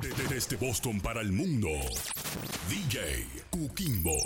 Desde Boston para el mundo, DJ Kukimbo.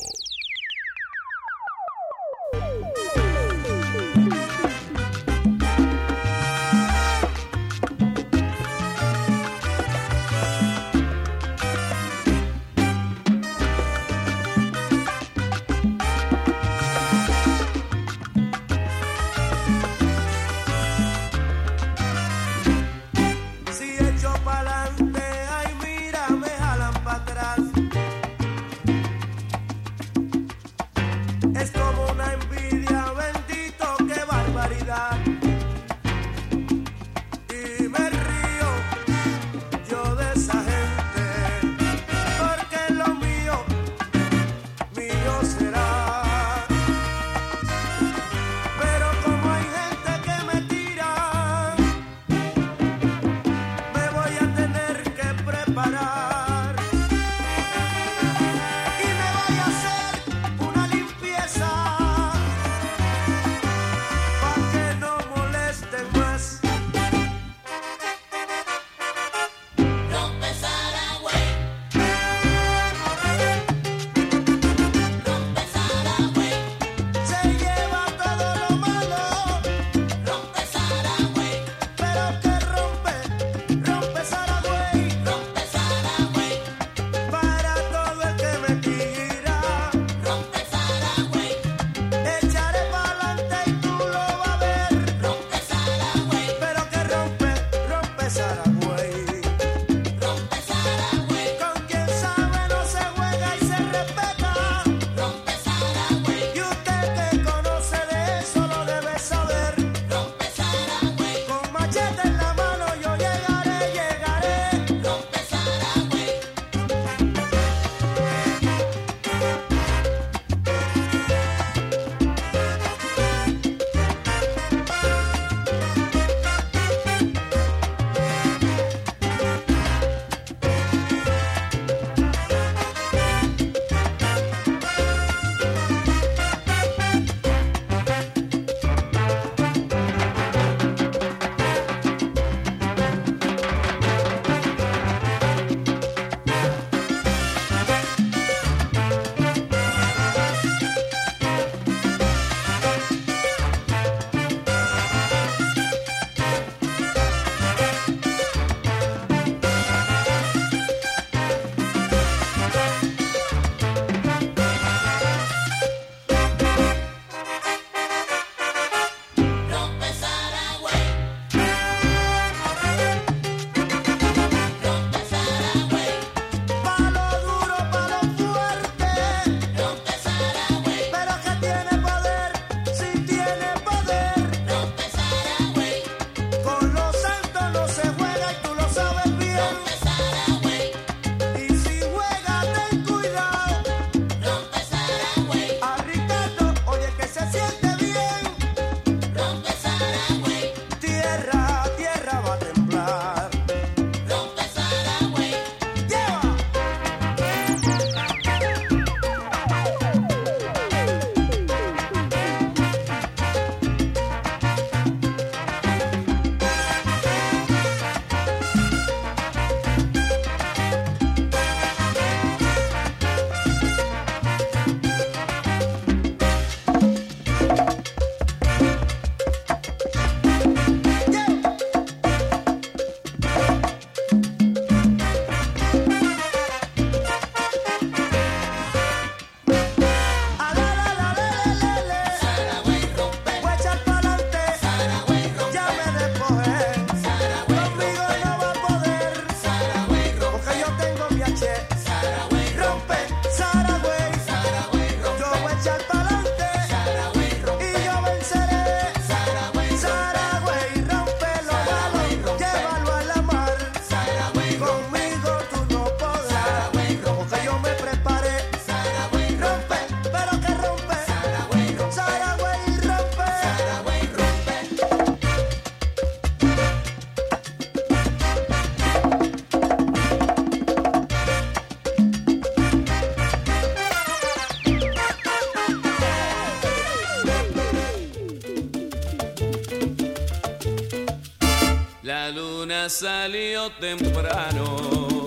salió temprano.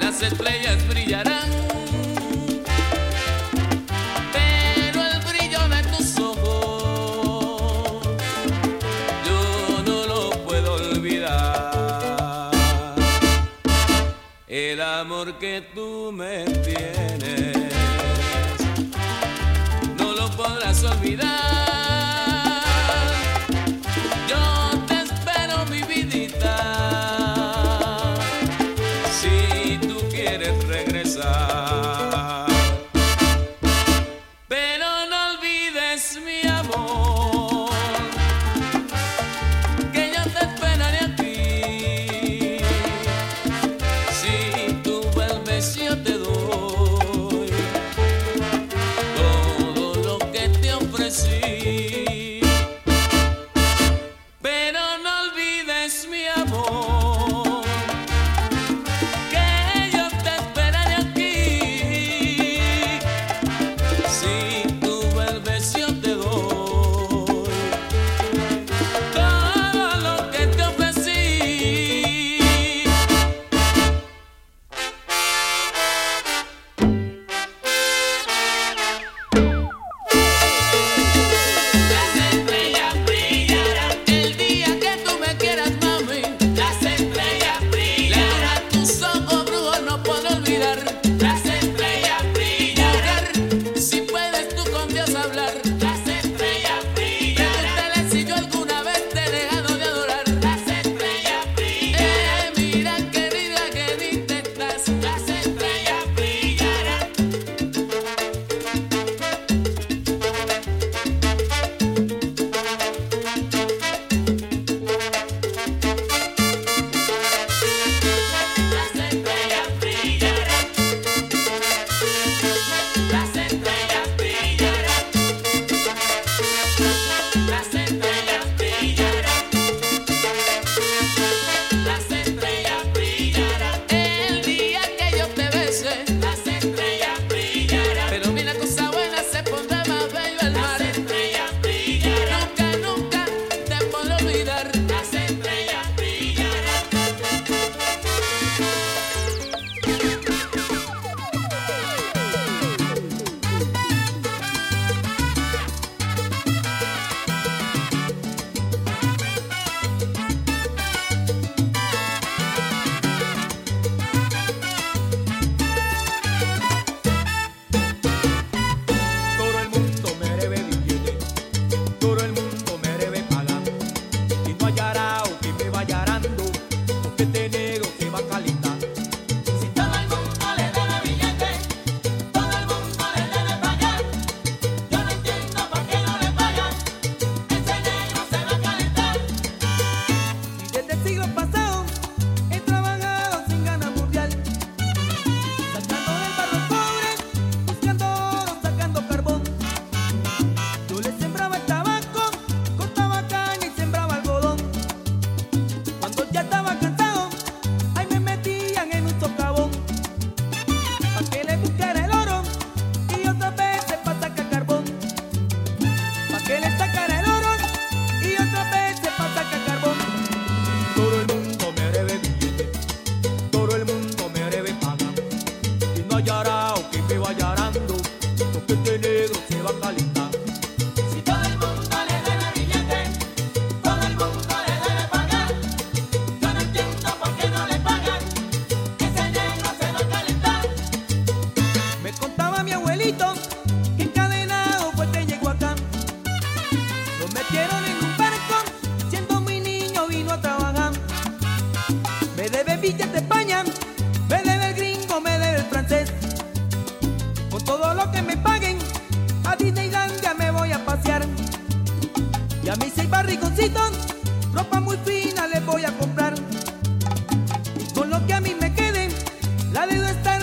Las estrellas brillarán, pero el brillo de tus ojos yo no lo puedo olvidar. El amor que tú me tienes no lo podrás olvidar. seis barrigoncitos, ropa muy fina les voy a comprar. Con lo que a mí me quede, la deuda está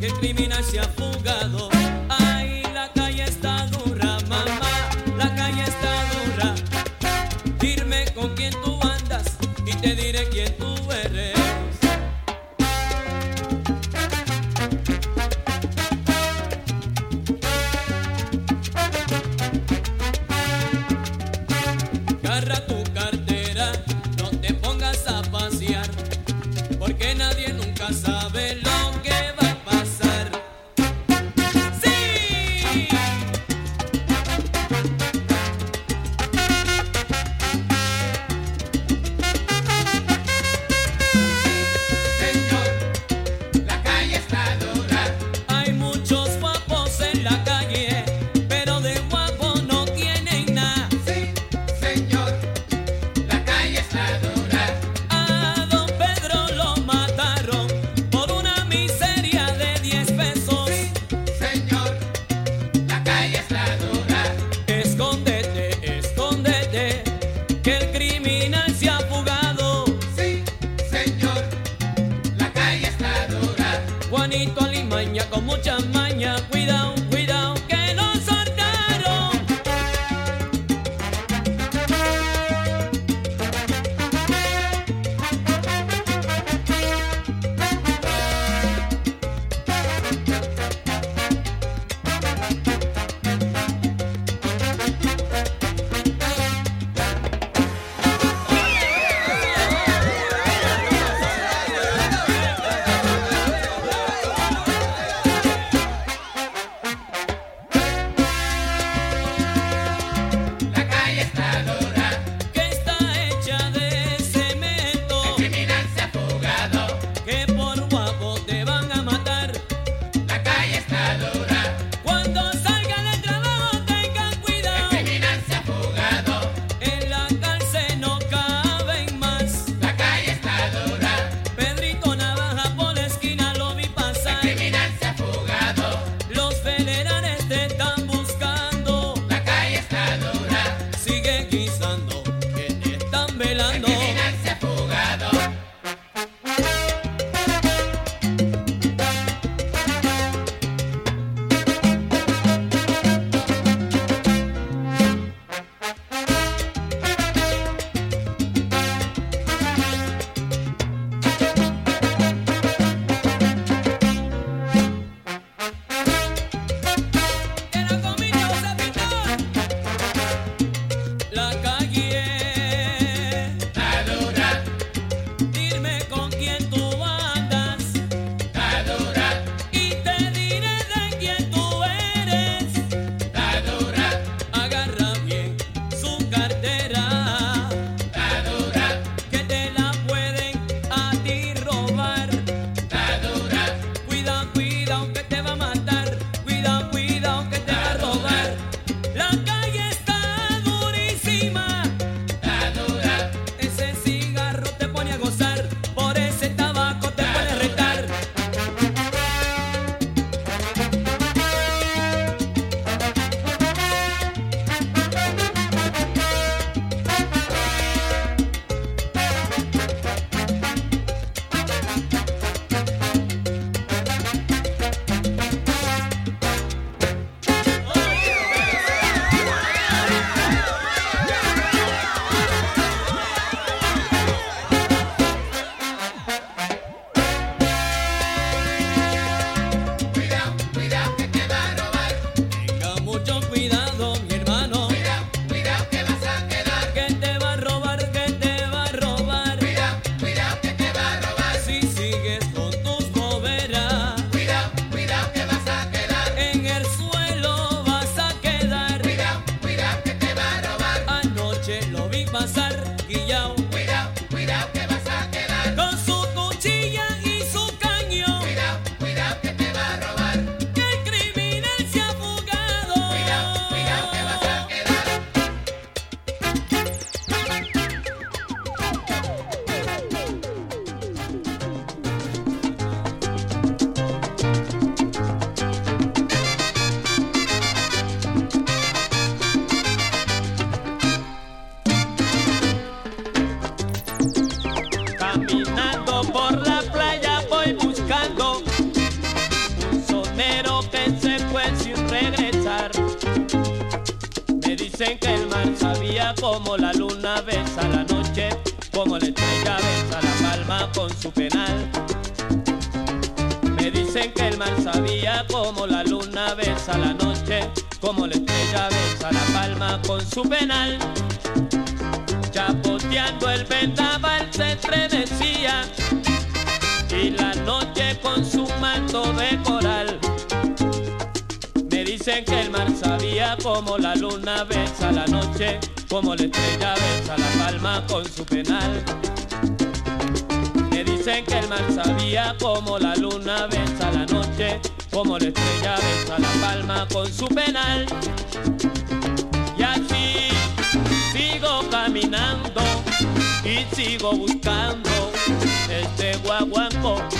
que el criminal se ha fugado. Juanito Alimaña con mucha maña. Dicen que el mar sabía como la luna besa la noche, como la estrella besa la palma con su penal. Me dicen que el mar sabía como la luna besa la noche, como la estrella besa la palma con su penal. Chapoteando el vendaval se estremecía y la noche con su manto de coral. Dicen que el mar sabía como la luna besa la noche, como la estrella besa la palma con su penal. Me dicen que el mar sabía como la luna besa la noche, como la estrella besa la palma con su penal. Y así sigo caminando y sigo buscando este guaguancó.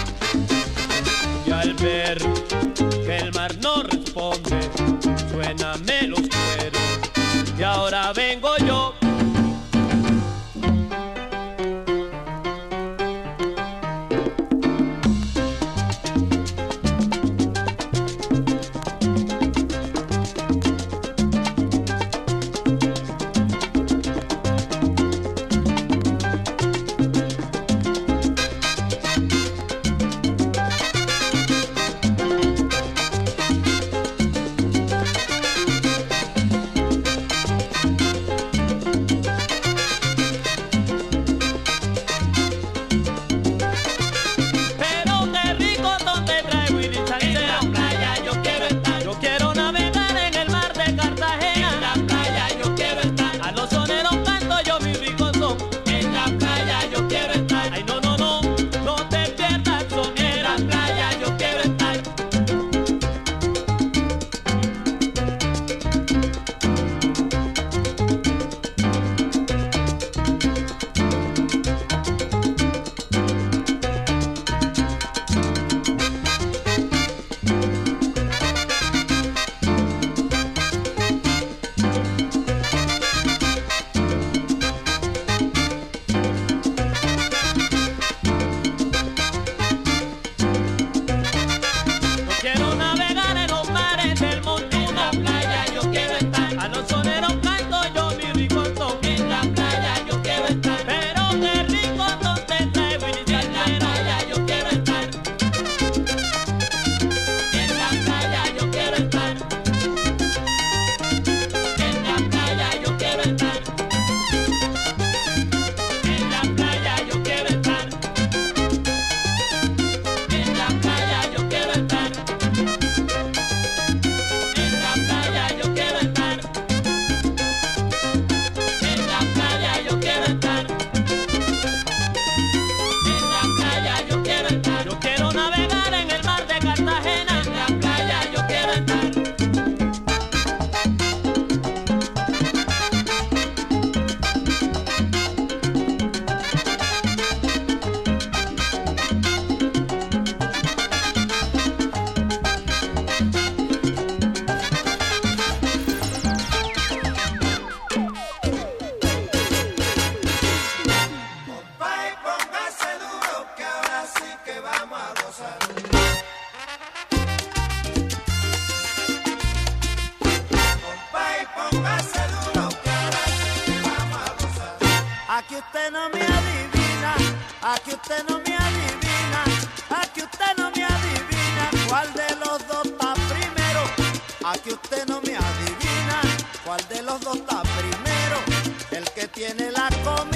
Aquí usted no me adivina, aquí usted no me adivina, aquí usted no me adivina cuál de los dos está primero. Aquí usted no me adivina cuál de los dos está primero, el que tiene la comida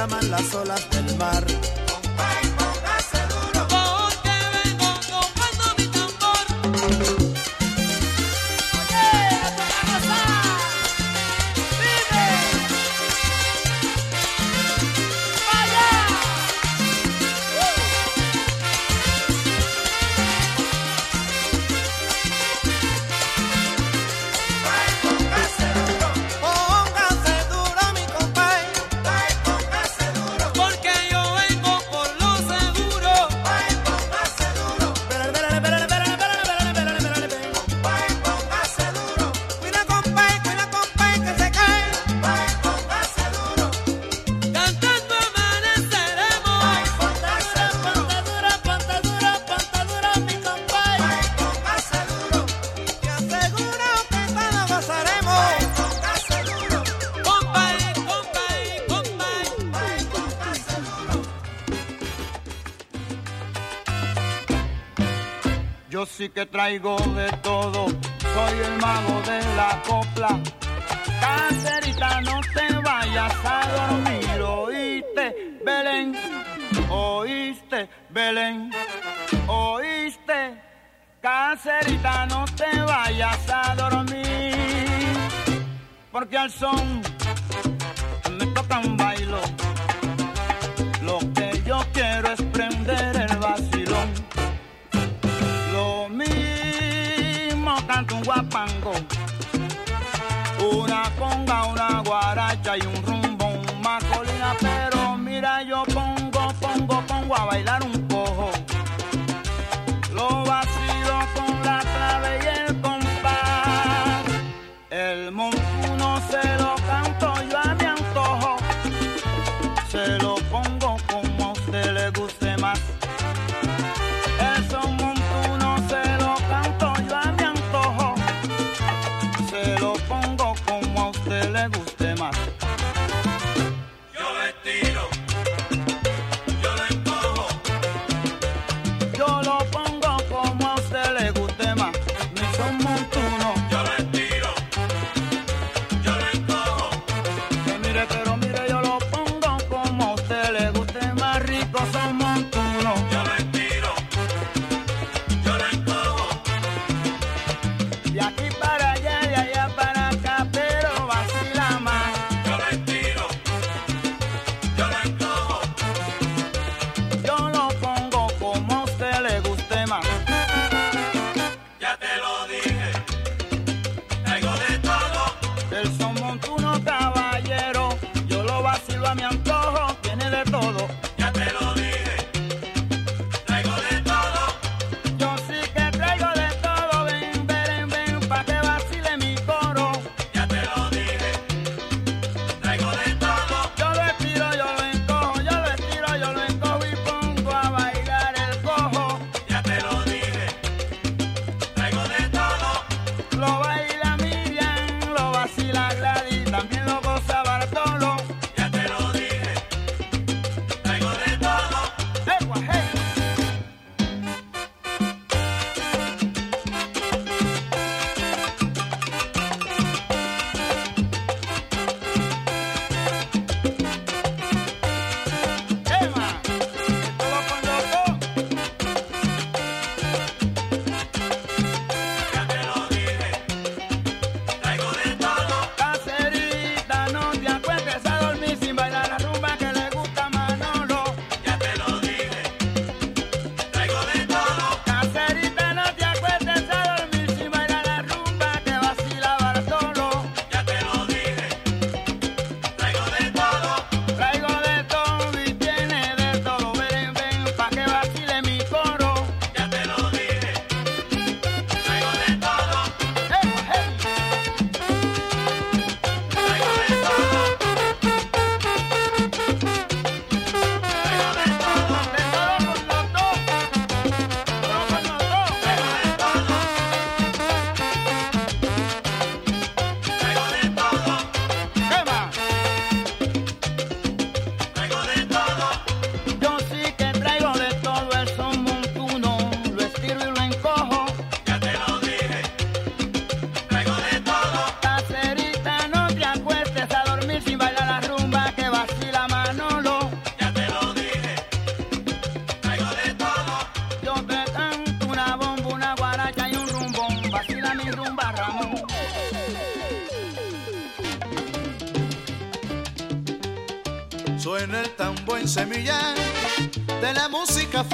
llaman las olas del mar. traigo de todo, soy el mago de la copla. Cacerita, no te vayas a dormir, oíste, Belén, oíste, Belén, oíste. Cacerita, no te vayas a dormir, porque al son me tocan bailar.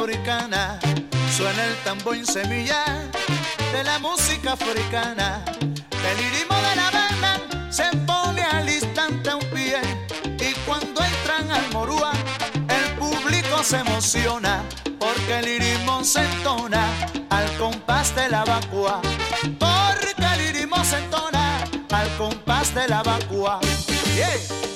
africana, suena el tambor en semilla de la música africana. El ritmo de la banda se pone al instante a un pie y cuando entran al morúa, el público se emociona porque el ritmo se entona al compás de la vacua. Porque el ritmo se entona al compás de la vacua. Yeah.